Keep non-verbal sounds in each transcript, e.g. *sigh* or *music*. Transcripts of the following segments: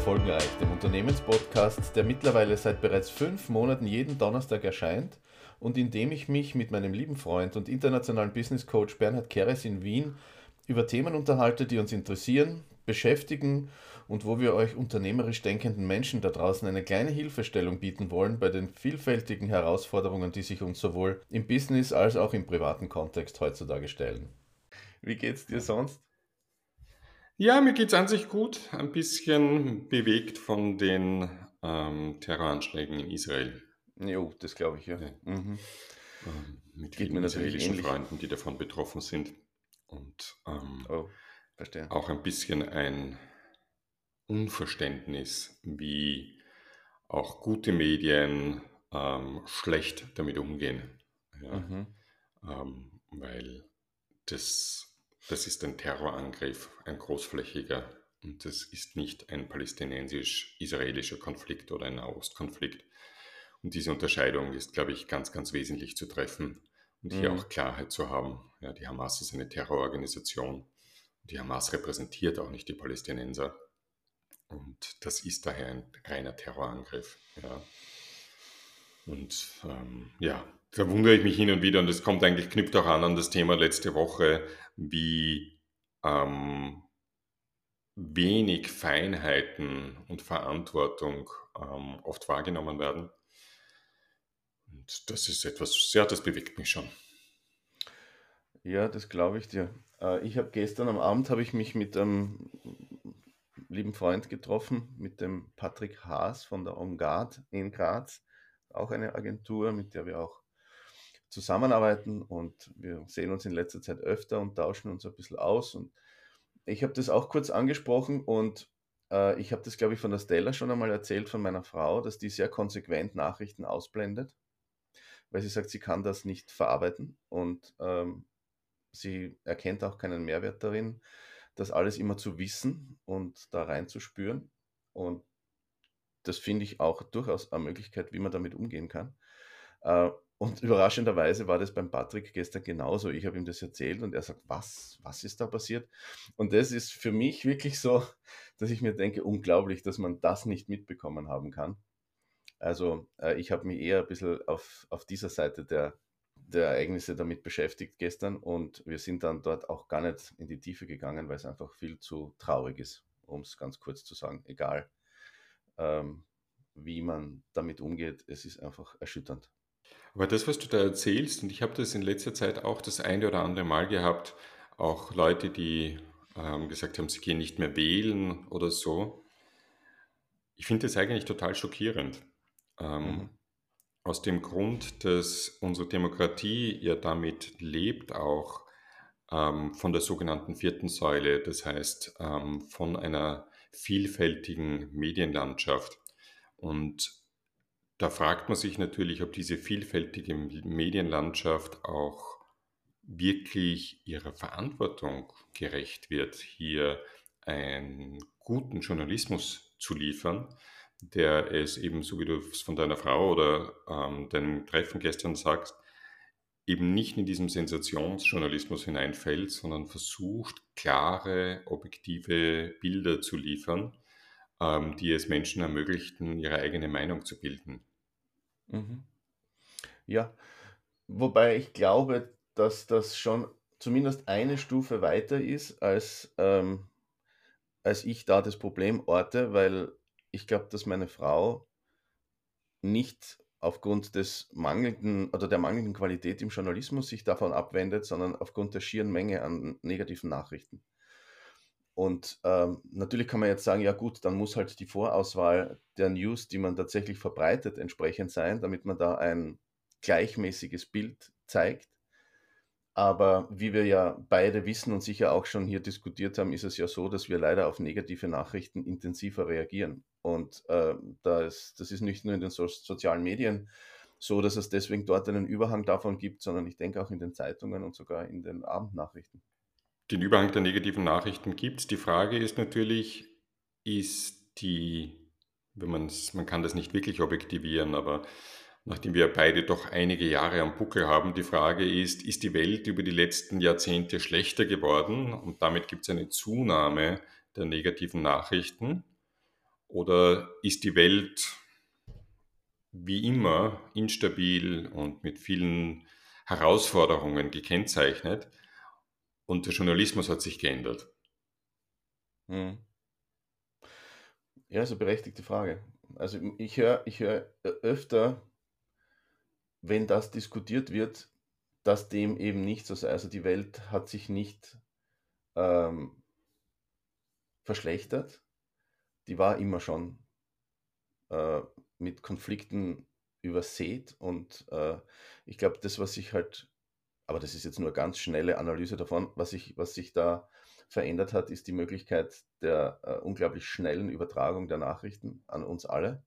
Erfolgenreich, dem Unternehmenspodcast, der mittlerweile seit bereits fünf Monaten jeden Donnerstag erscheint und in dem ich mich mit meinem lieben Freund und internationalen Business Coach Bernhard Keres in Wien über Themen unterhalte, die uns interessieren, beschäftigen und wo wir euch unternehmerisch denkenden Menschen da draußen eine kleine Hilfestellung bieten wollen bei den vielfältigen Herausforderungen, die sich uns sowohl im Business als auch im privaten Kontext heutzutage stellen. Wie geht's dir sonst? Ja, mir geht es an sich gut. Ein bisschen bewegt von den ähm, Terroranschlägen in Israel. Jo, das glaube ich, ja. ja. Mhm. Ähm, mit Geht vielen israelischen ähnlich. Freunden, die davon betroffen sind. Und ähm, oh, auch ein bisschen ein Unverständnis, wie auch gute Medien ähm, schlecht damit umgehen. Ja? Mhm. Ähm, weil das das ist ein Terrorangriff, ein großflächiger. Und das ist nicht ein palästinensisch-israelischer Konflikt oder ein Nahostkonflikt. Und diese Unterscheidung ist, glaube ich, ganz, ganz wesentlich zu treffen und hier mhm. auch Klarheit zu haben. Ja, die Hamas ist eine Terrororganisation. Die Hamas repräsentiert auch nicht die Palästinenser. Und das ist daher ein reiner Terrorangriff. Ja. Und ähm, ja, da wundere ich mich hin und wieder und es kommt eigentlich, knüpft auch an an das Thema letzte Woche, wie ähm, wenig Feinheiten und Verantwortung ähm, oft wahrgenommen werden. Und das ist etwas, ja, das bewegt mich schon. Ja, das glaube ich dir. Äh, ich habe gestern am Abend habe ich mich mit einem lieben Freund getroffen, mit dem Patrick Haas von der On Guard in Graz, auch eine Agentur, mit der wir auch zusammenarbeiten und wir sehen uns in letzter Zeit öfter und tauschen uns ein bisschen aus. Und ich habe das auch kurz angesprochen und äh, ich habe das, glaube ich, von der Stella schon einmal erzählt von meiner Frau, dass die sehr konsequent Nachrichten ausblendet, weil sie sagt, sie kann das nicht verarbeiten und ähm, sie erkennt auch keinen Mehrwert darin, das alles immer zu wissen und da reinzuspüren. Und das finde ich auch durchaus eine Möglichkeit, wie man damit umgehen kann. Äh, und überraschenderweise war das beim Patrick gestern genauso. Ich habe ihm das erzählt und er sagt, was, was ist da passiert? Und das ist für mich wirklich so, *laughs* dass ich mir denke, unglaublich, dass man das nicht mitbekommen haben kann. Also äh, ich habe mich eher ein bisschen auf, auf dieser Seite der, der Ereignisse damit beschäftigt gestern und wir sind dann dort auch gar nicht in die Tiefe gegangen, weil es einfach viel zu traurig ist, um es ganz kurz zu sagen. Egal, ähm, wie man damit umgeht, es ist einfach erschütternd. Aber das, was du da erzählst, und ich habe das in letzter Zeit auch das eine oder andere Mal gehabt, auch Leute, die ähm, gesagt haben, sie gehen nicht mehr wählen oder so. Ich finde das eigentlich total schockierend. Ähm, mhm. Aus dem Grund, dass unsere Demokratie ja damit lebt, auch ähm, von der sogenannten vierten Säule, das heißt ähm, von einer vielfältigen Medienlandschaft. Und da fragt man sich natürlich, ob diese vielfältige Medienlandschaft auch wirklich ihrer Verantwortung gerecht wird, hier einen guten Journalismus zu liefern, der es eben, so wie du es von deiner Frau oder ähm, deinem Treffen gestern sagst, eben nicht in diesem Sensationsjournalismus hineinfällt, sondern versucht, klare, objektive Bilder zu liefern, ähm, die es Menschen ermöglichten, ihre eigene Meinung zu bilden. Mhm. Ja, wobei ich glaube, dass das schon zumindest eine Stufe weiter ist, als, ähm, als ich da das Problem orte, weil ich glaube, dass meine Frau nicht aufgrund des mangelnden oder der mangelnden Qualität im Journalismus sich davon abwendet, sondern aufgrund der schieren Menge an negativen Nachrichten. Und ähm, natürlich kann man jetzt sagen, ja gut, dann muss halt die Vorauswahl der News, die man tatsächlich verbreitet, entsprechend sein, damit man da ein gleichmäßiges Bild zeigt. Aber wie wir ja beide wissen und sicher auch schon hier diskutiert haben, ist es ja so, dass wir leider auf negative Nachrichten intensiver reagieren. Und äh, das, das ist nicht nur in den so sozialen Medien so, dass es deswegen dort einen Überhang davon gibt, sondern ich denke auch in den Zeitungen und sogar in den Abendnachrichten den Überhang der negativen Nachrichten gibt. Die Frage ist natürlich, ist die, wenn man man kann das nicht wirklich objektivieren, aber nachdem wir beide doch einige Jahre am Buckel haben, die Frage ist, ist die Welt über die letzten Jahrzehnte schlechter geworden? Und damit gibt es eine Zunahme der negativen Nachrichten. Oder ist die Welt wie immer instabil und mit vielen Herausforderungen gekennzeichnet und der Journalismus hat sich geändert? Hm. Ja, ist eine berechtigte Frage. Also ich höre ich hör öfter, wenn das diskutiert wird, dass dem eben nicht so sei. Also die Welt hat sich nicht ähm, verschlechtert. Die war immer schon äh, mit Konflikten übersät. Und äh, ich glaube, das, was sich halt, aber das ist jetzt nur eine ganz schnelle Analyse davon, was sich, was sich da verändert hat, ist die Möglichkeit der äh, unglaublich schnellen Übertragung der Nachrichten an uns alle.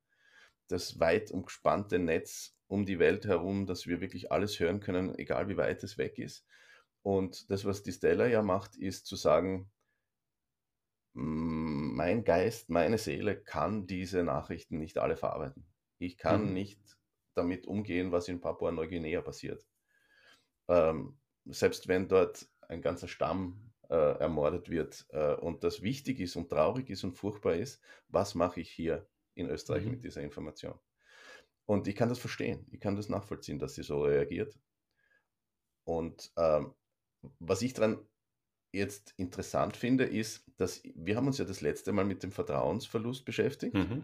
Das weit umgespannte Netz um die Welt herum, dass wir wirklich alles hören können, egal wie weit es weg ist. Und das, was die Stella ja macht, ist zu sagen, mein Geist, meine Seele kann diese Nachrichten nicht alle verarbeiten. Ich kann mhm. nicht damit umgehen, was in Papua-Neuguinea passiert. Ähm, selbst wenn dort ein ganzer Stamm äh, ermordet wird äh, und das wichtig ist und traurig ist und furchtbar ist, was mache ich hier in Österreich mhm. mit dieser Information? Und ich kann das verstehen, ich kann das nachvollziehen, dass sie so reagiert. Und ähm, was ich daran jetzt interessant finde, ist, dass wir haben uns ja das letzte Mal mit dem Vertrauensverlust beschäftigt. Mhm.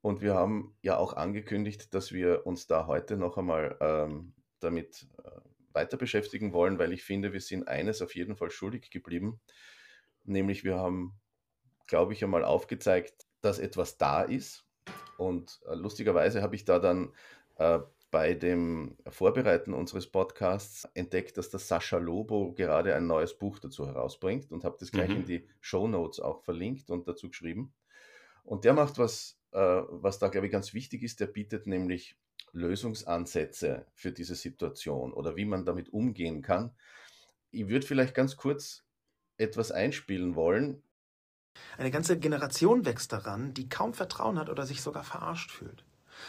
Und wir haben ja auch angekündigt, dass wir uns da heute noch einmal ähm, damit äh, weiter beschäftigen wollen, weil ich finde, wir sind eines auf jeden Fall schuldig geblieben. Nämlich wir haben, glaube ich, einmal aufgezeigt, dass etwas da ist. Und äh, lustigerweise habe ich da dann äh, bei dem Vorbereiten unseres Podcasts entdeckt, dass der Sascha Lobo gerade ein neues Buch dazu herausbringt und habe das gleich mhm. in die Show Notes auch verlinkt und dazu geschrieben. Und der macht was, äh, was da, glaube ich, ganz wichtig ist. Der bietet nämlich Lösungsansätze für diese Situation oder wie man damit umgehen kann. Ich würde vielleicht ganz kurz etwas einspielen wollen. Eine ganze Generation wächst daran, die kaum Vertrauen hat oder sich sogar verarscht fühlt.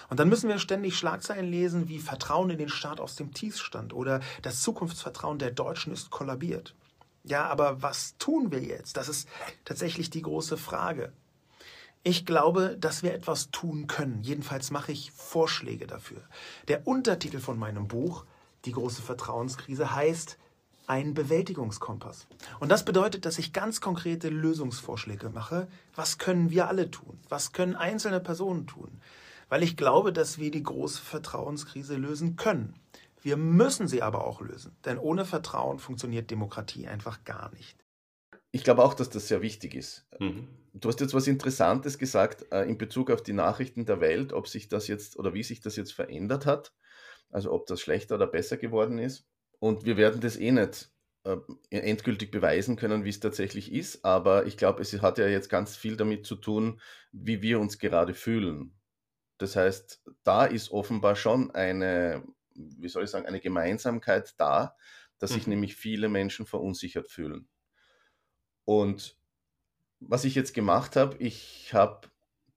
Und dann müssen wir ständig Schlagzeilen lesen, wie Vertrauen in den Staat aus dem Tiefstand oder das Zukunftsvertrauen der Deutschen ist kollabiert. Ja, aber was tun wir jetzt? Das ist tatsächlich die große Frage. Ich glaube, dass wir etwas tun können. Jedenfalls mache ich Vorschläge dafür. Der Untertitel von meinem Buch, Die große Vertrauenskrise, heißt ein Bewältigungskompass. Und das bedeutet, dass ich ganz konkrete Lösungsvorschläge mache. Was können wir alle tun? Was können einzelne Personen tun? weil ich glaube, dass wir die große Vertrauenskrise lösen können. Wir müssen sie aber auch lösen, denn ohne Vertrauen funktioniert Demokratie einfach gar nicht. Ich glaube auch, dass das sehr wichtig ist. Mhm. Du hast jetzt was Interessantes gesagt äh, in Bezug auf die Nachrichten der Welt, ob sich das jetzt oder wie sich das jetzt verändert hat, also ob das schlechter oder besser geworden ist. Und wir werden das eh nicht äh, endgültig beweisen können, wie es tatsächlich ist, aber ich glaube, es hat ja jetzt ganz viel damit zu tun, wie wir uns gerade fühlen. Das heißt, da ist offenbar schon eine, wie soll ich sagen, eine Gemeinsamkeit da, dass sich mhm. nämlich viele Menschen verunsichert fühlen. Und was ich jetzt gemacht habe, ich habe,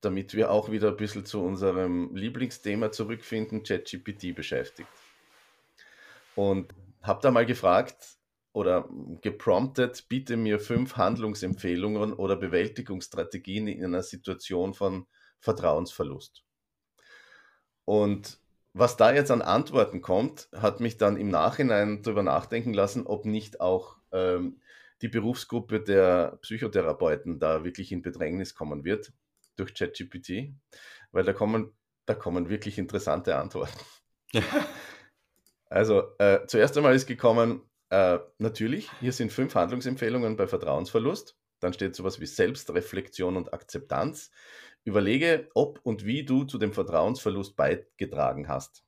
damit wir auch wieder ein bisschen zu unserem Lieblingsthema zurückfinden, ChatGPT beschäftigt. Und habe da mal gefragt oder gepromptet, bitte mir fünf Handlungsempfehlungen oder Bewältigungsstrategien in einer Situation von Vertrauensverlust. Und was da jetzt an Antworten kommt, hat mich dann im Nachhinein darüber nachdenken lassen, ob nicht auch ähm, die Berufsgruppe der Psychotherapeuten da wirklich in Bedrängnis kommen wird durch ChatGPT, weil da kommen, da kommen wirklich interessante Antworten. *laughs* also äh, zuerst einmal ist gekommen, äh, natürlich, hier sind fünf Handlungsempfehlungen bei Vertrauensverlust. Dann steht sowas wie Selbstreflexion und Akzeptanz. Überlege, ob und wie du zu dem Vertrauensverlust beigetragen hast.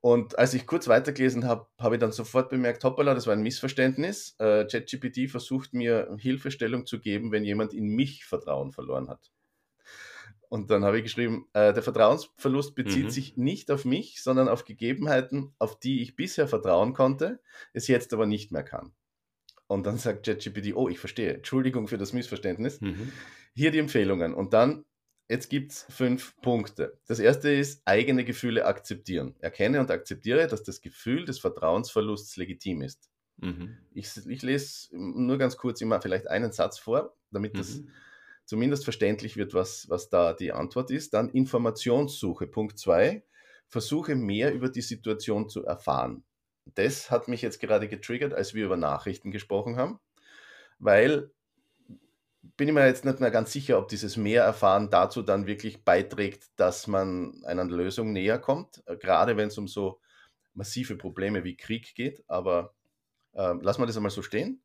Und als ich kurz weitergelesen habe, habe ich dann sofort bemerkt, hoppala, das war ein Missverständnis. Äh, ChatGPT versucht mir Hilfestellung zu geben, wenn jemand in mich Vertrauen verloren hat. Und dann habe ich geschrieben, äh, der Vertrauensverlust bezieht mhm. sich nicht auf mich, sondern auf Gegebenheiten, auf die ich bisher vertrauen konnte, es jetzt aber nicht mehr kann. Und dann sagt ChatGPT, oh, ich verstehe, Entschuldigung für das Missverständnis. Mhm. Hier die Empfehlungen. Und dann, jetzt gibt es fünf Punkte. Das erste ist, eigene Gefühle akzeptieren. Erkenne und akzeptiere, dass das Gefühl des Vertrauensverlusts legitim ist. Mhm. Ich, ich, lese nur ganz kurz immer vielleicht einen Satz vor, damit, das, mhm. zumindest verständlich wird, was, was da die Antwort ist. Dann Informationssuche. Punkt zwei, versuche mehr über die Situation zu erfahren. Das hat mich jetzt gerade getriggert, als wir über Nachrichten gesprochen haben, weil bin ich mir jetzt nicht mehr ganz sicher, ob dieses mehr erfahren dazu dann wirklich beiträgt, dass man einer Lösung näher kommt, äh, gerade wenn es um so massive Probleme wie Krieg geht. Aber äh, lassen wir das einmal so stehen.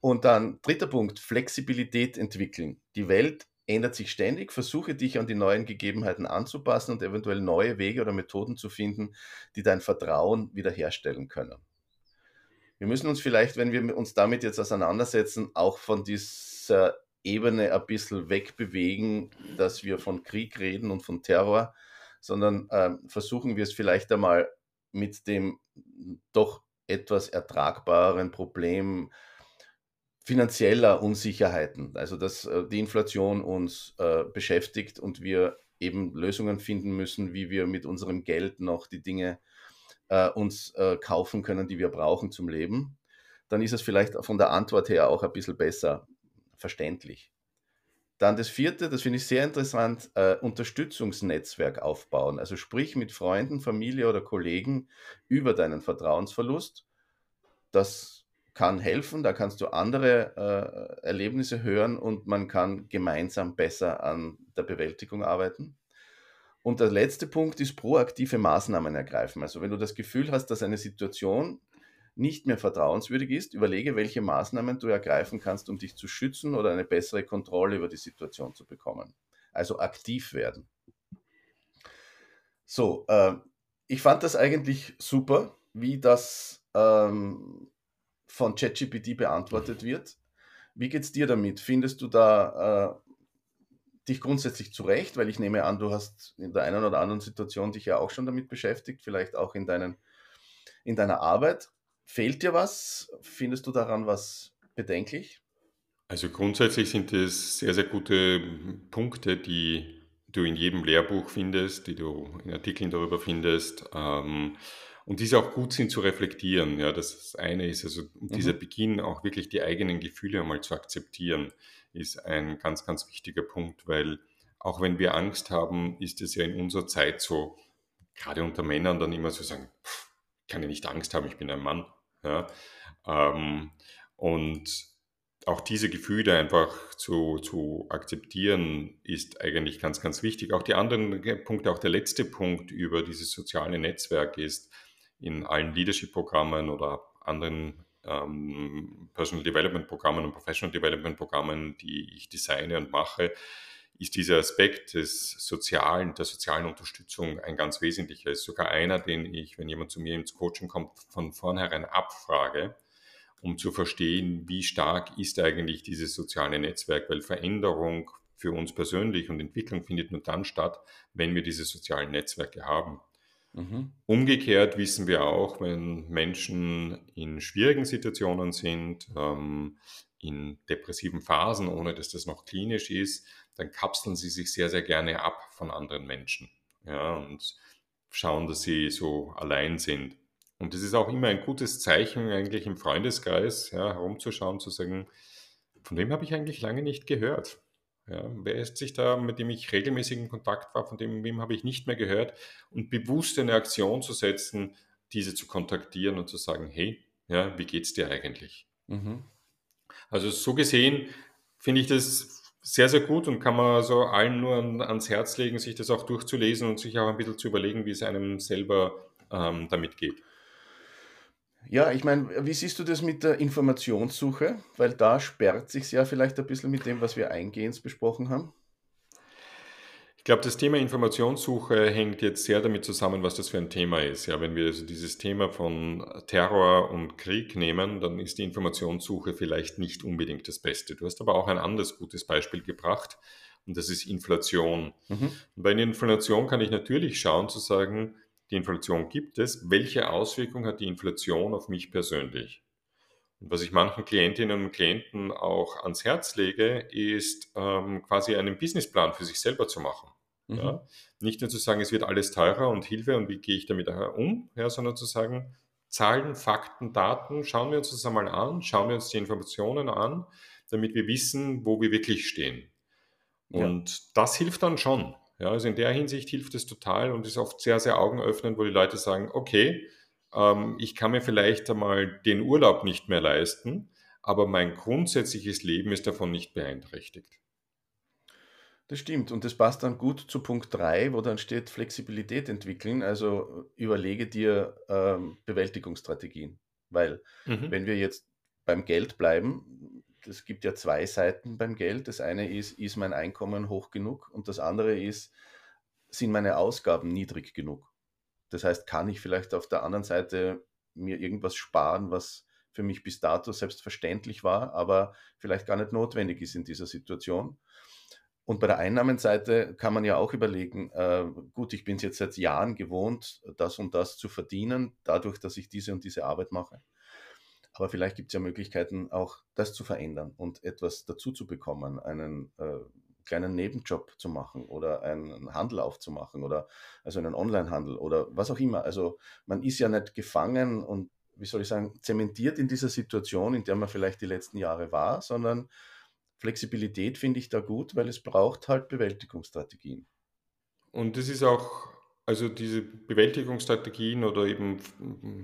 Und dann dritter Punkt, Flexibilität entwickeln. Die Welt ändert sich ständig. Versuche dich an die neuen Gegebenheiten anzupassen und eventuell neue Wege oder Methoden zu finden, die dein Vertrauen wiederherstellen können. Wir müssen uns vielleicht, wenn wir uns damit jetzt auseinandersetzen, auch von dieser Ebene ein bisschen wegbewegen, dass wir von Krieg reden und von Terror, sondern äh, versuchen wir es vielleicht einmal mit dem doch etwas ertragbareren Problem finanzieller Unsicherheiten, also dass äh, die Inflation uns äh, beschäftigt und wir eben Lösungen finden müssen, wie wir mit unserem Geld noch die Dinge äh, uns äh, kaufen können, die wir brauchen zum Leben, dann ist es vielleicht von der Antwort her auch ein bisschen besser verständlich. Dann das vierte, das finde ich sehr interessant, äh, Unterstützungsnetzwerk aufbauen. Also sprich mit Freunden, Familie oder Kollegen über deinen Vertrauensverlust. Das kann helfen, da kannst du andere äh, Erlebnisse hören und man kann gemeinsam besser an der Bewältigung arbeiten. Und der letzte Punkt ist proaktive Maßnahmen ergreifen. Also wenn du das Gefühl hast, dass eine Situation nicht mehr vertrauenswürdig ist, überlege, welche Maßnahmen du ergreifen kannst, um dich zu schützen oder eine bessere Kontrolle über die Situation zu bekommen. Also aktiv werden. So, äh, ich fand das eigentlich super, wie das ähm, von ChatGPT beantwortet wird. Wie geht es dir damit? Findest du da äh, dich grundsätzlich zurecht? Weil ich nehme an, du hast in der einen oder anderen Situation dich ja auch schon damit beschäftigt, vielleicht auch in, deinen, in deiner Arbeit. Fehlt dir was? Findest du daran was bedenklich? Also grundsätzlich sind es sehr, sehr gute Punkte, die du in jedem Lehrbuch findest, die du in Artikeln darüber findest. Ähm, und diese auch gut sind zu reflektieren. Ja, das eine ist also mhm. dieser Beginn auch wirklich die eigenen Gefühle einmal zu akzeptieren, ist ein ganz, ganz wichtiger Punkt, weil auch wenn wir Angst haben, ist es ja in unserer Zeit so, gerade unter Männern dann immer so sagen, pff, kann ja nicht Angst haben, ich bin ein Mann. Ja, ähm, und auch diese Gefühle einfach zu, zu akzeptieren, ist eigentlich ganz, ganz wichtig. Auch die anderen Punkte, auch der letzte Punkt über dieses soziale Netzwerk ist, in allen Leadership-Programmen oder anderen ähm, Personal Development-Programmen und Professional Development-Programmen, die ich designe und mache, ist dieser Aspekt des sozialen, der sozialen Unterstützung ein ganz wesentlicher. Ist sogar einer, den ich, wenn jemand zu mir ins Coaching kommt, von vornherein abfrage, um zu verstehen, wie stark ist eigentlich dieses soziale Netzwerk, weil Veränderung für uns persönlich und Entwicklung findet nur dann statt, wenn wir diese sozialen Netzwerke haben. Mhm. Umgekehrt wissen wir auch, wenn Menschen in schwierigen Situationen sind, ähm, in depressiven Phasen, ohne dass das noch klinisch ist, dann kapseln sie sich sehr, sehr gerne ab von anderen Menschen ja, und schauen, dass sie so allein sind. Und das ist auch immer ein gutes Zeichen eigentlich im Freundeskreis, ja, herumzuschauen, zu sagen, von wem habe ich eigentlich lange nicht gehört? Ja, wer ist sich da, mit dem ich regelmäßig in Kontakt war, von dem wem habe ich nicht mehr gehört und bewusst eine Aktion zu setzen, diese zu kontaktieren und zu sagen, hey, ja, wie geht's dir eigentlich? Mhm. Also so gesehen finde ich das sehr, sehr gut und kann man so allen nur ans Herz legen, sich das auch durchzulesen und sich auch ein bisschen zu überlegen, wie es einem selber ähm, damit geht. Ja, ich meine, wie siehst du das mit der Informationssuche? Weil da sperrt sich ja vielleicht ein bisschen mit dem, was wir eingehend besprochen haben. Ich glaube, das Thema Informationssuche hängt jetzt sehr damit zusammen, was das für ein Thema ist. Ja, wenn wir also dieses Thema von Terror und Krieg nehmen, dann ist die Informationssuche vielleicht nicht unbedingt das Beste. Du hast aber auch ein anderes gutes Beispiel gebracht und das ist Inflation. Mhm. Und bei Inflation kann ich natürlich schauen zu sagen, die Inflation gibt es, welche Auswirkungen hat die Inflation auf mich persönlich? Und was ich manchen Klientinnen und Klienten auch ans Herz lege, ist ähm, quasi einen Businessplan für sich selber zu machen. Mhm. Ja? Nicht nur zu sagen, es wird alles teurer und Hilfe und wie gehe ich damit um, ja, sondern zu sagen, Zahlen, Fakten, Daten, schauen wir uns das einmal an, schauen wir uns die Informationen an, damit wir wissen, wo wir wirklich stehen. Und ja. das hilft dann schon. Ja, also in der Hinsicht hilft es total und ist oft sehr, sehr augenöffnend, wo die Leute sagen, okay, ähm, ich kann mir vielleicht einmal den Urlaub nicht mehr leisten, aber mein grundsätzliches Leben ist davon nicht beeinträchtigt. Das stimmt und das passt dann gut zu Punkt 3, wo dann steht Flexibilität entwickeln, also überlege dir ähm, Bewältigungsstrategien, weil mhm. wenn wir jetzt beim Geld bleiben, es gibt ja zwei Seiten beim Geld. Das eine ist, ist mein Einkommen hoch genug und das andere ist, sind meine Ausgaben niedrig genug. Das heißt, kann ich vielleicht auf der anderen Seite mir irgendwas sparen, was für mich bis dato selbstverständlich war, aber vielleicht gar nicht notwendig ist in dieser Situation. Und bei der Einnahmenseite kann man ja auch überlegen, äh, gut, ich bin es jetzt seit Jahren gewohnt, das und das zu verdienen, dadurch, dass ich diese und diese Arbeit mache. Aber vielleicht gibt es ja Möglichkeiten, auch das zu verändern und etwas dazu zu bekommen, einen äh, kleinen Nebenjob zu machen oder einen Handel aufzumachen oder also einen Onlinehandel oder was auch immer. Also man ist ja nicht gefangen und wie soll ich sagen, zementiert in dieser Situation, in der man vielleicht die letzten Jahre war, sondern Flexibilität finde ich da gut, weil es braucht halt Bewältigungsstrategien. Und das ist auch, also diese Bewältigungsstrategien oder eben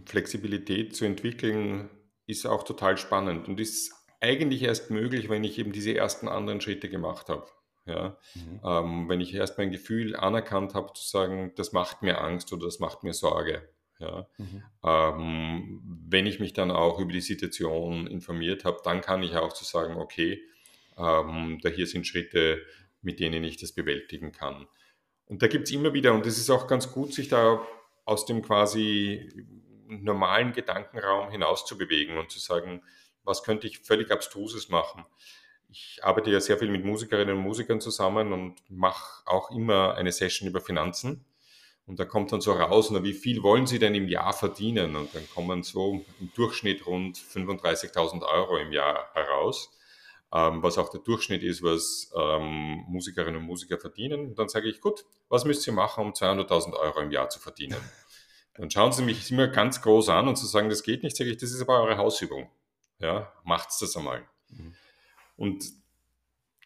Flexibilität zu entwickeln, ist auch total spannend und ist eigentlich erst möglich, wenn ich eben diese ersten anderen Schritte gemacht habe. Ja? Mhm. Ähm, wenn ich erst mein Gefühl anerkannt habe, zu sagen, das macht mir Angst oder das macht mir Sorge. Ja? Mhm. Ähm, wenn ich mich dann auch über die Situation informiert habe, dann kann ich auch zu sagen, okay, ähm, da hier sind Schritte, mit denen ich das bewältigen kann. Und da gibt es immer wieder, und es ist auch ganz gut, sich da aus dem quasi normalen Gedankenraum hinaus zu bewegen und zu sagen, was könnte ich völlig Abstruses machen. Ich arbeite ja sehr viel mit Musikerinnen und Musikern zusammen und mache auch immer eine Session über Finanzen. Und da kommt dann so raus, na, wie viel wollen Sie denn im Jahr verdienen? Und dann kommen so im Durchschnitt rund 35.000 Euro im Jahr heraus, ähm, was auch der Durchschnitt ist, was ähm, Musikerinnen und Musiker verdienen. Und dann sage ich, gut, was müsst ihr machen, um 200.000 Euro im Jahr zu verdienen? *laughs* Dann schauen sie mich immer ganz groß an und zu sagen, das geht nicht, sage ich, das ist aber eure Hausübung. Ja, macht's das einmal. Mhm. Und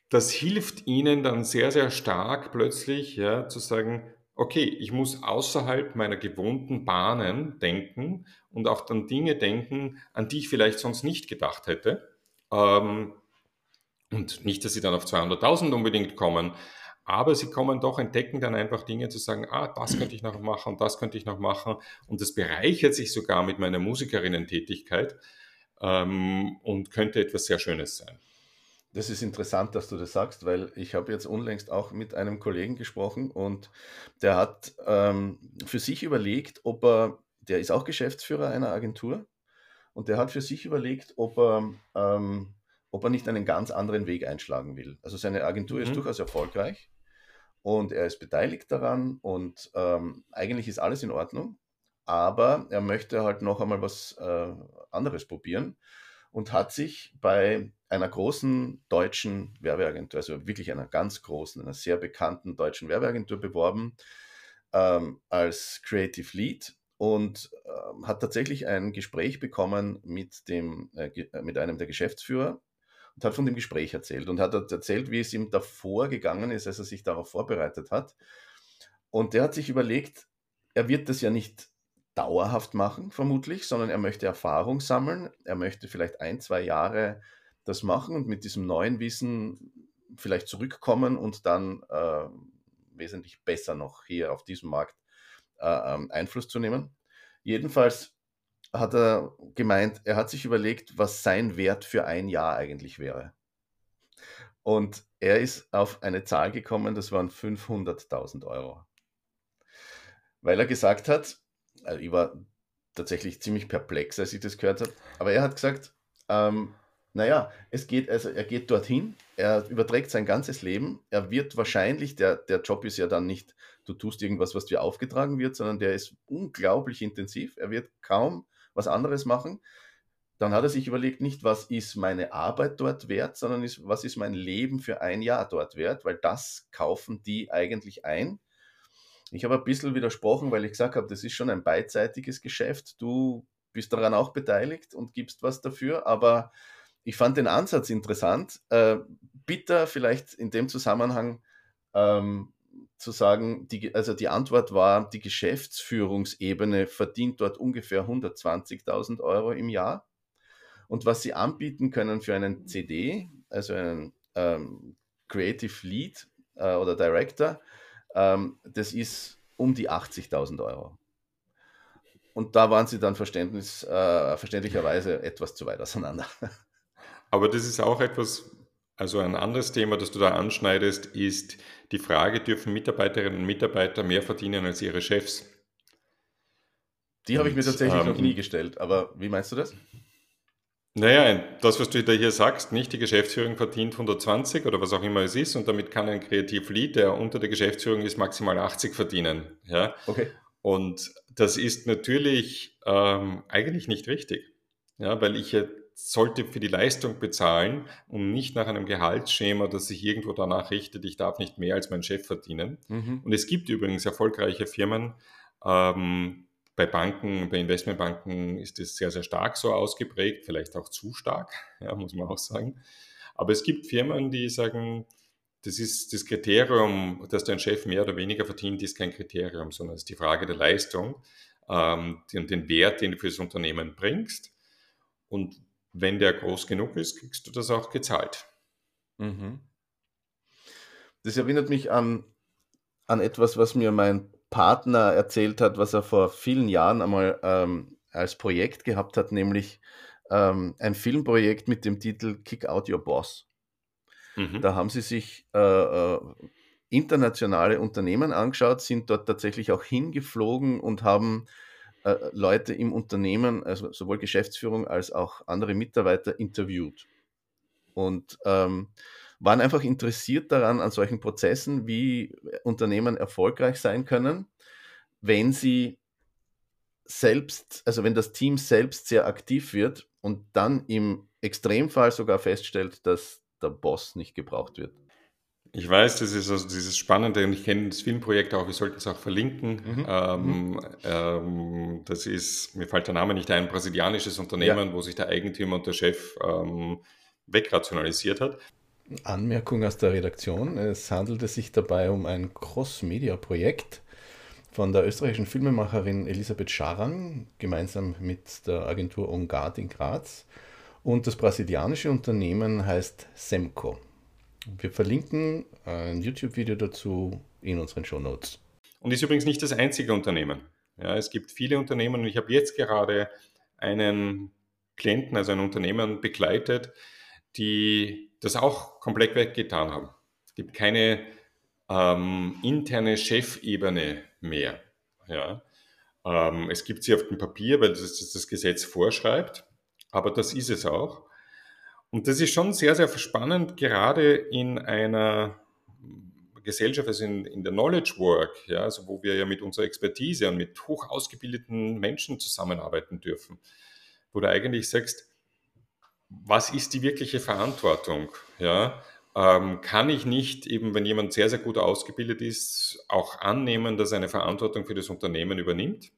das hilft ihnen dann sehr, sehr stark plötzlich, ja, zu sagen, okay, ich muss außerhalb meiner gewohnten Bahnen denken und auch dann Dinge denken, an die ich vielleicht sonst nicht gedacht hätte. Ähm, und nicht, dass sie dann auf 200.000 unbedingt kommen, aber sie kommen doch, entdecken dann einfach Dinge zu sagen, ah, das könnte ich noch machen, das könnte ich noch machen. Und das bereichert sich sogar mit meiner Musikerinnen-Tätigkeit ähm, und könnte etwas sehr Schönes sein. Das ist interessant, dass du das sagst, weil ich habe jetzt unlängst auch mit einem Kollegen gesprochen und der hat ähm, für sich überlegt, ob er, der ist auch Geschäftsführer einer Agentur und der hat für sich überlegt, ob er, ähm, ob er nicht einen ganz anderen Weg einschlagen will. Also seine Agentur mhm. ist durchaus erfolgreich und er ist beteiligt daran und ähm, eigentlich ist alles in Ordnung, aber er möchte halt noch einmal was äh, anderes probieren und hat sich bei einer großen deutschen Werbeagentur, also wirklich einer ganz großen, einer sehr bekannten deutschen Werbeagentur beworben ähm, als Creative Lead und äh, hat tatsächlich ein Gespräch bekommen mit, dem, äh, mit einem der Geschäftsführer und hat von dem Gespräch erzählt und hat erzählt, wie es ihm davor gegangen ist, als er sich darauf vorbereitet hat. Und der hat sich überlegt, er wird das ja nicht dauerhaft machen, vermutlich, sondern er möchte Erfahrung sammeln. Er möchte vielleicht ein, zwei Jahre das machen und mit diesem neuen Wissen vielleicht zurückkommen und dann äh, wesentlich besser noch hier auf diesem Markt äh, ähm, Einfluss zu nehmen. Jedenfalls hat er gemeint, er hat sich überlegt, was sein Wert für ein Jahr eigentlich wäre. Und er ist auf eine Zahl gekommen, das waren 500.000 Euro. Weil er gesagt hat, also ich war tatsächlich ziemlich perplex, als ich das gehört habe, aber er hat gesagt, ähm, naja, es geht, also er geht dorthin, er überträgt sein ganzes Leben, er wird wahrscheinlich, der, der Job ist ja dann nicht, du tust irgendwas, was dir aufgetragen wird, sondern der ist unglaublich intensiv, er wird kaum was anderes machen. Dann hat er sich überlegt, nicht was ist meine Arbeit dort wert, sondern ist, was ist mein Leben für ein Jahr dort wert, weil das kaufen die eigentlich ein. Ich habe ein bisschen widersprochen, weil ich gesagt habe, das ist schon ein beidseitiges Geschäft. Du bist daran auch beteiligt und gibst was dafür, aber ich fand den Ansatz interessant. Äh, bitter vielleicht in dem Zusammenhang ähm, zu sagen, die, also die Antwort war, die Geschäftsführungsebene verdient dort ungefähr 120.000 Euro im Jahr. Und was sie anbieten können für einen CD, also einen ähm, Creative Lead äh, oder Director, ähm, das ist um die 80.000 Euro. Und da waren sie dann Verständnis, äh, verständlicherweise etwas zu weit auseinander. *laughs* Aber das ist auch etwas, also ein anderes Thema, das du da anschneidest, ist die Frage, dürfen Mitarbeiterinnen und Mitarbeiter mehr verdienen als ihre Chefs? Die habe ich mir tatsächlich ähm, noch nie gestellt, aber wie meinst du das? Naja, das, was du da hier sagst, nicht die Geschäftsführung verdient 120 oder was auch immer es ist und damit kann ein Kreativlead, der unter der Geschäftsführung ist, maximal 80 verdienen. Ja? Okay. Und das ist natürlich ähm, eigentlich nicht richtig, ja, weil ich sollte für die Leistung bezahlen und nicht nach einem Gehaltsschema, das sich irgendwo danach richtet, ich darf nicht mehr als mein Chef verdienen. Mhm. Und es gibt übrigens erfolgreiche Firmen, ähm, bei Banken, bei Investmentbanken ist es sehr, sehr stark so ausgeprägt, vielleicht auch zu stark, *laughs* ja, muss man auch sagen. Aber es gibt Firmen, die sagen, das ist das Kriterium, dass dein Chef mehr oder weniger verdient, ist kein Kriterium, sondern es ist die Frage der Leistung ähm, den, den Wert, den du für das Unternehmen bringst. Und wenn der groß genug ist, kriegst du das auch gezahlt. Mhm. Das erinnert mich an, an etwas, was mir mein Partner erzählt hat, was er vor vielen Jahren einmal ähm, als Projekt gehabt hat, nämlich ähm, ein Filmprojekt mit dem Titel Kick Out Your Boss. Mhm. Da haben sie sich äh, äh, internationale Unternehmen angeschaut, sind dort tatsächlich auch hingeflogen und haben äh, Leute im Unternehmen, also sowohl Geschäftsführung als auch andere Mitarbeiter interviewt. Und ähm, waren einfach interessiert daran, an solchen Prozessen, wie Unternehmen erfolgreich sein können, wenn sie selbst, also wenn das Team selbst sehr aktiv wird und dann im Extremfall sogar feststellt, dass der Boss nicht gebraucht wird. Ich weiß, das ist also dieses Spannende und ich kenne das Filmprojekt auch, wir sollten es auch verlinken. Mhm. Ähm, mhm. ähm, das ist, mir fällt der Name nicht ein, brasilianisches Unternehmen, ja. wo sich der Eigentümer und der Chef ähm, wegrationalisiert hat. Anmerkung aus der Redaktion. Es handelte sich dabei um ein Cross-Media-Projekt von der österreichischen Filmemacherin Elisabeth Scharang gemeinsam mit der Agentur Ongard in Graz. Und das brasilianische Unternehmen heißt Semco. Wir verlinken ein YouTube-Video dazu in unseren Show Notes. Und ist übrigens nicht das einzige Unternehmen. Ja, es gibt viele Unternehmen und ich habe jetzt gerade einen Klienten, also ein Unternehmen begleitet, die das auch komplett weggetan haben. Es gibt keine ähm, interne Chefebene mehr. Ja. Ähm, es gibt sie auf dem Papier, weil das, das Gesetz vorschreibt, aber das ist es auch. Und das ist schon sehr, sehr spannend, gerade in einer Gesellschaft, also in, in der Knowledge Work, ja, also wo wir ja mit unserer Expertise und mit hoch ausgebildeten Menschen zusammenarbeiten dürfen, wo du eigentlich sagst, was ist die wirkliche Verantwortung? Ja? Ähm, kann ich nicht, eben wenn jemand sehr, sehr gut ausgebildet ist, auch annehmen, dass er eine Verantwortung für das Unternehmen übernimmt?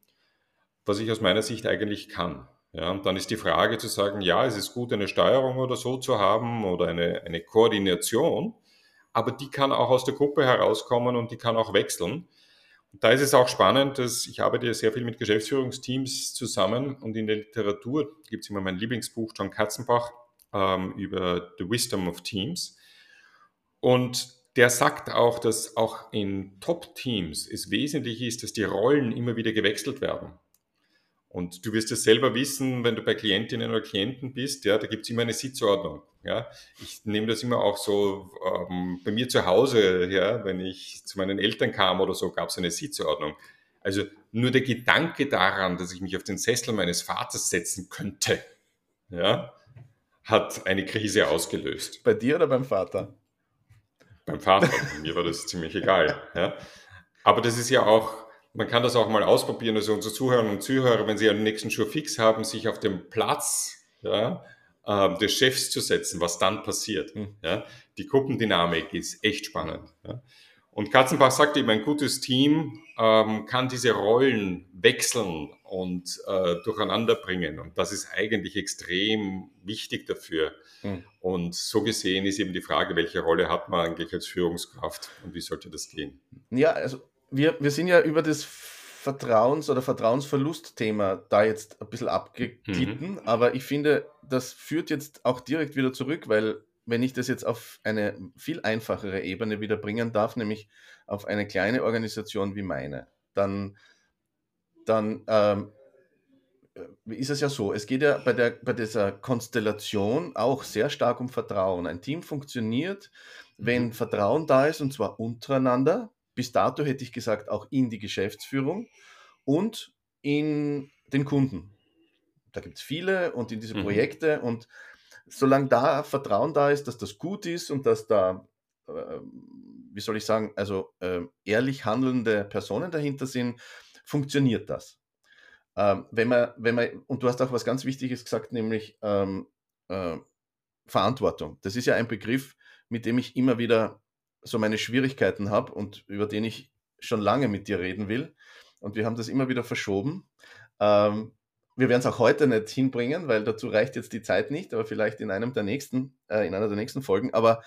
Was ich aus meiner Sicht eigentlich kann. Ja, und dann ist die Frage zu sagen, ja, es ist gut, eine Steuerung oder so zu haben oder eine, eine Koordination, aber die kann auch aus der Gruppe herauskommen und die kann auch wechseln. Und da ist es auch spannend, dass ich arbeite sehr viel mit Geschäftsführungsteams zusammen und in der Literatur gibt es immer mein Lieblingsbuch John Katzenbach ähm, über The Wisdom of Teams. Und der sagt auch, dass auch in Top-Teams es wesentlich ist, dass die Rollen immer wieder gewechselt werden. Und du wirst es selber wissen, wenn du bei Klientinnen oder Klienten bist, ja, da gibt es immer eine Sitzordnung. Ja. Ich nehme das immer auch so ähm, bei mir zu Hause, ja, wenn ich zu meinen Eltern kam oder so, gab es eine Sitzordnung. Also nur der Gedanke daran, dass ich mich auf den Sessel meines Vaters setzen könnte, ja, hat eine Krise ausgelöst. Bei dir oder beim Vater? Beim Vater. Bei mir war das ziemlich egal. Ja. Aber das ist ja auch man kann das auch mal ausprobieren, also unsere Zuhörerinnen und Zuhörer, wenn sie einen nächsten Schuh fix haben, sich auf den Platz ja, äh, des Chefs zu setzen, was dann passiert. Mhm. Ja. Die Gruppendynamik ist echt spannend. Ja. Und Katzenbach sagt eben, ein gutes Team ähm, kann diese Rollen wechseln und äh, durcheinander bringen. Und das ist eigentlich extrem wichtig dafür. Mhm. Und so gesehen ist eben die Frage, welche Rolle hat man eigentlich als Führungskraft und wie sollte das gehen? Ja, also wir, wir sind ja über das Vertrauens- oder Vertrauensverlustthema da jetzt ein bisschen abgeglitten, mhm. aber ich finde, das führt jetzt auch direkt wieder zurück, weil wenn ich das jetzt auf eine viel einfachere Ebene wieder bringen darf, nämlich auf eine kleine Organisation wie meine, dann, dann ähm, ist es ja so, es geht ja bei, der, bei dieser Konstellation auch sehr stark um Vertrauen. Ein Team funktioniert, wenn mhm. Vertrauen da ist, und zwar untereinander, bis dato hätte ich gesagt, auch in die Geschäftsführung und in den Kunden. Da gibt es viele und in diese mhm. Projekte und solange da Vertrauen da ist, dass das gut ist und dass da, äh, wie soll ich sagen, also äh, ehrlich handelnde Personen dahinter sind, funktioniert das. Ähm, wenn man, wenn man, und du hast auch was ganz Wichtiges gesagt, nämlich ähm, äh, Verantwortung. Das ist ja ein Begriff, mit dem ich immer wieder so meine Schwierigkeiten habe und über den ich schon lange mit dir reden will. Und wir haben das immer wieder verschoben. Ähm, wir werden es auch heute nicht hinbringen, weil dazu reicht jetzt die Zeit nicht, aber vielleicht in einem der nächsten, äh, in einer der nächsten Folgen. Aber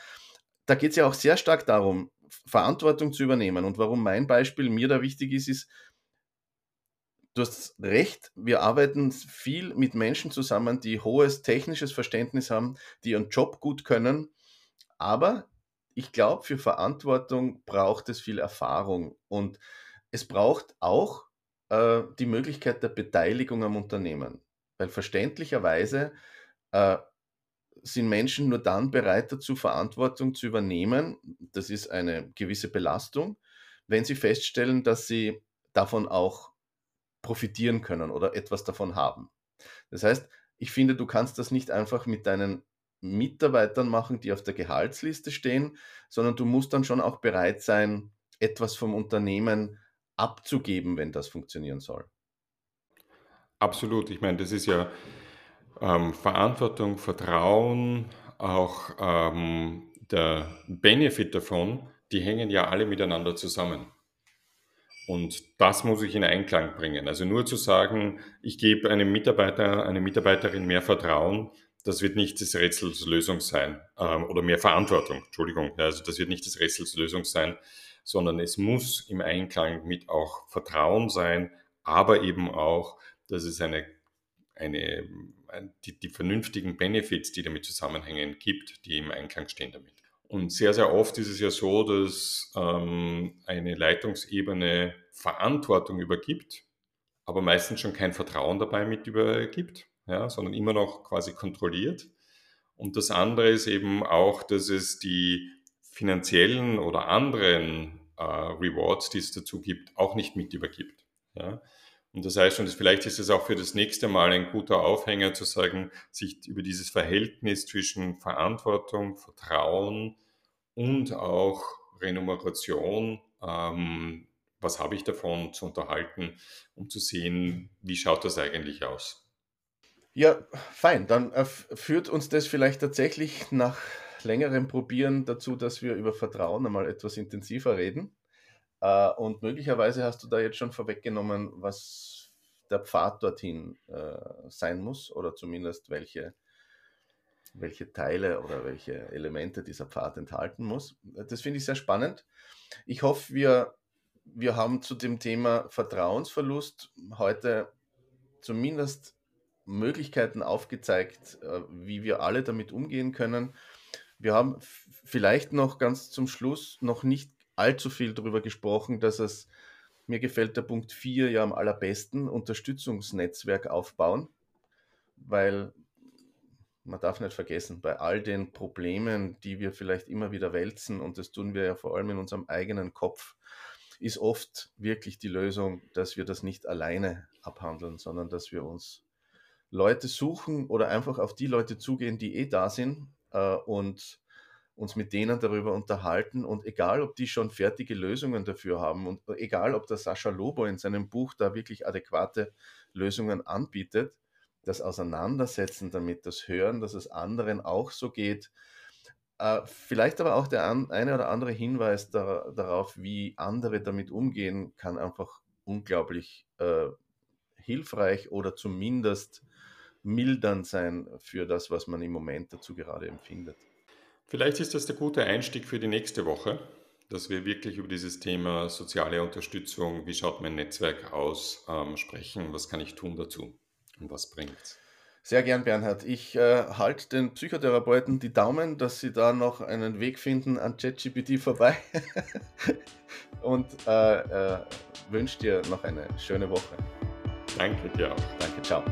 da geht es ja auch sehr stark darum, Verantwortung zu übernehmen. Und warum mein Beispiel mir da wichtig ist, ist, du hast recht, wir arbeiten viel mit Menschen zusammen, die hohes technisches Verständnis haben, die ihren Job gut können, aber ich glaube, für Verantwortung braucht es viel Erfahrung und es braucht auch äh, die Möglichkeit der Beteiligung am Unternehmen. Weil verständlicherweise äh, sind Menschen nur dann bereit dazu, Verantwortung zu übernehmen. Das ist eine gewisse Belastung, wenn sie feststellen, dass sie davon auch profitieren können oder etwas davon haben. Das heißt, ich finde, du kannst das nicht einfach mit deinen Mitarbeitern machen, die auf der Gehaltsliste stehen, sondern du musst dann schon auch bereit sein, etwas vom Unternehmen abzugeben, wenn das funktionieren soll. Absolut. Ich meine, das ist ja ähm, Verantwortung, Vertrauen, auch ähm, der Benefit davon, die hängen ja alle miteinander zusammen. Und das muss ich in Einklang bringen. Also nur zu sagen, ich gebe einem Mitarbeiter, einer Mitarbeiterin mehr Vertrauen, das wird nicht das Rätsels Lösung sein ähm, oder mehr Verantwortung, Entschuldigung. Ja, also das wird nicht das Rätsels Lösung sein, sondern es muss im Einklang mit auch Vertrauen sein, aber eben auch, dass es eine, eine die, die vernünftigen Benefits, die damit zusammenhängen, gibt, die im Einklang stehen damit. Und sehr, sehr oft ist es ja so, dass ähm, eine Leitungsebene Verantwortung übergibt, aber meistens schon kein Vertrauen dabei mit übergibt ja, sondern immer noch quasi kontrolliert. Und das andere ist eben auch, dass es die finanziellen oder anderen äh, Rewards, die es dazu gibt, auch nicht mit übergibt. Ja. Und das heißt, und vielleicht ist es auch für das nächste Mal ein guter Aufhänger zu sagen, sich über dieses Verhältnis zwischen Verantwortung, Vertrauen und auch Renumeration, ähm, was habe ich davon zu unterhalten, um zu sehen, wie schaut das eigentlich aus. Ja, fein. Dann äh, führt uns das vielleicht tatsächlich nach längerem Probieren dazu, dass wir über Vertrauen einmal etwas intensiver reden. Äh, und möglicherweise hast du da jetzt schon vorweggenommen, was der Pfad dorthin äh, sein muss oder zumindest welche, welche Teile oder welche Elemente dieser Pfad enthalten muss. Das finde ich sehr spannend. Ich hoffe, wir, wir haben zu dem Thema Vertrauensverlust heute zumindest Möglichkeiten aufgezeigt, äh, wie wir alle damit umgehen können. Wir haben vielleicht noch ganz zum Schluss noch nicht allzu viel darüber gesprochen, dass es, mir gefällt der Punkt 4 ja am allerbesten, Unterstützungsnetzwerk aufbauen, weil man darf nicht vergessen, bei all den Problemen, die wir vielleicht immer wieder wälzen, und das tun wir ja vor allem in unserem eigenen Kopf, ist oft wirklich die Lösung, dass wir das nicht alleine abhandeln, sondern dass wir uns Leute suchen oder einfach auf die Leute zugehen, die eh da sind äh, und uns mit denen darüber unterhalten. Und egal, ob die schon fertige Lösungen dafür haben und egal, ob der Sascha Lobo in seinem Buch da wirklich adäquate Lösungen anbietet, das Auseinandersetzen damit, das Hören, dass es anderen auch so geht. Äh, vielleicht aber auch der an, eine oder andere Hinweis da, darauf, wie andere damit umgehen, kann einfach unglaublich äh, hilfreich oder zumindest mildernd sein für das, was man im Moment dazu gerade empfindet. Vielleicht ist das der gute Einstieg für die nächste Woche, dass wir wirklich über dieses Thema soziale Unterstützung, wie schaut mein Netzwerk aus, ähm, sprechen. Was kann ich tun dazu und was bringt es? Sehr gern, Bernhard. Ich äh, halte den Psychotherapeuten die Daumen, dass sie da noch einen Weg finden an ChatGPT vorbei *laughs* und äh, äh, wünsche dir noch eine schöne Woche. Danke dir auch. Danke, ciao.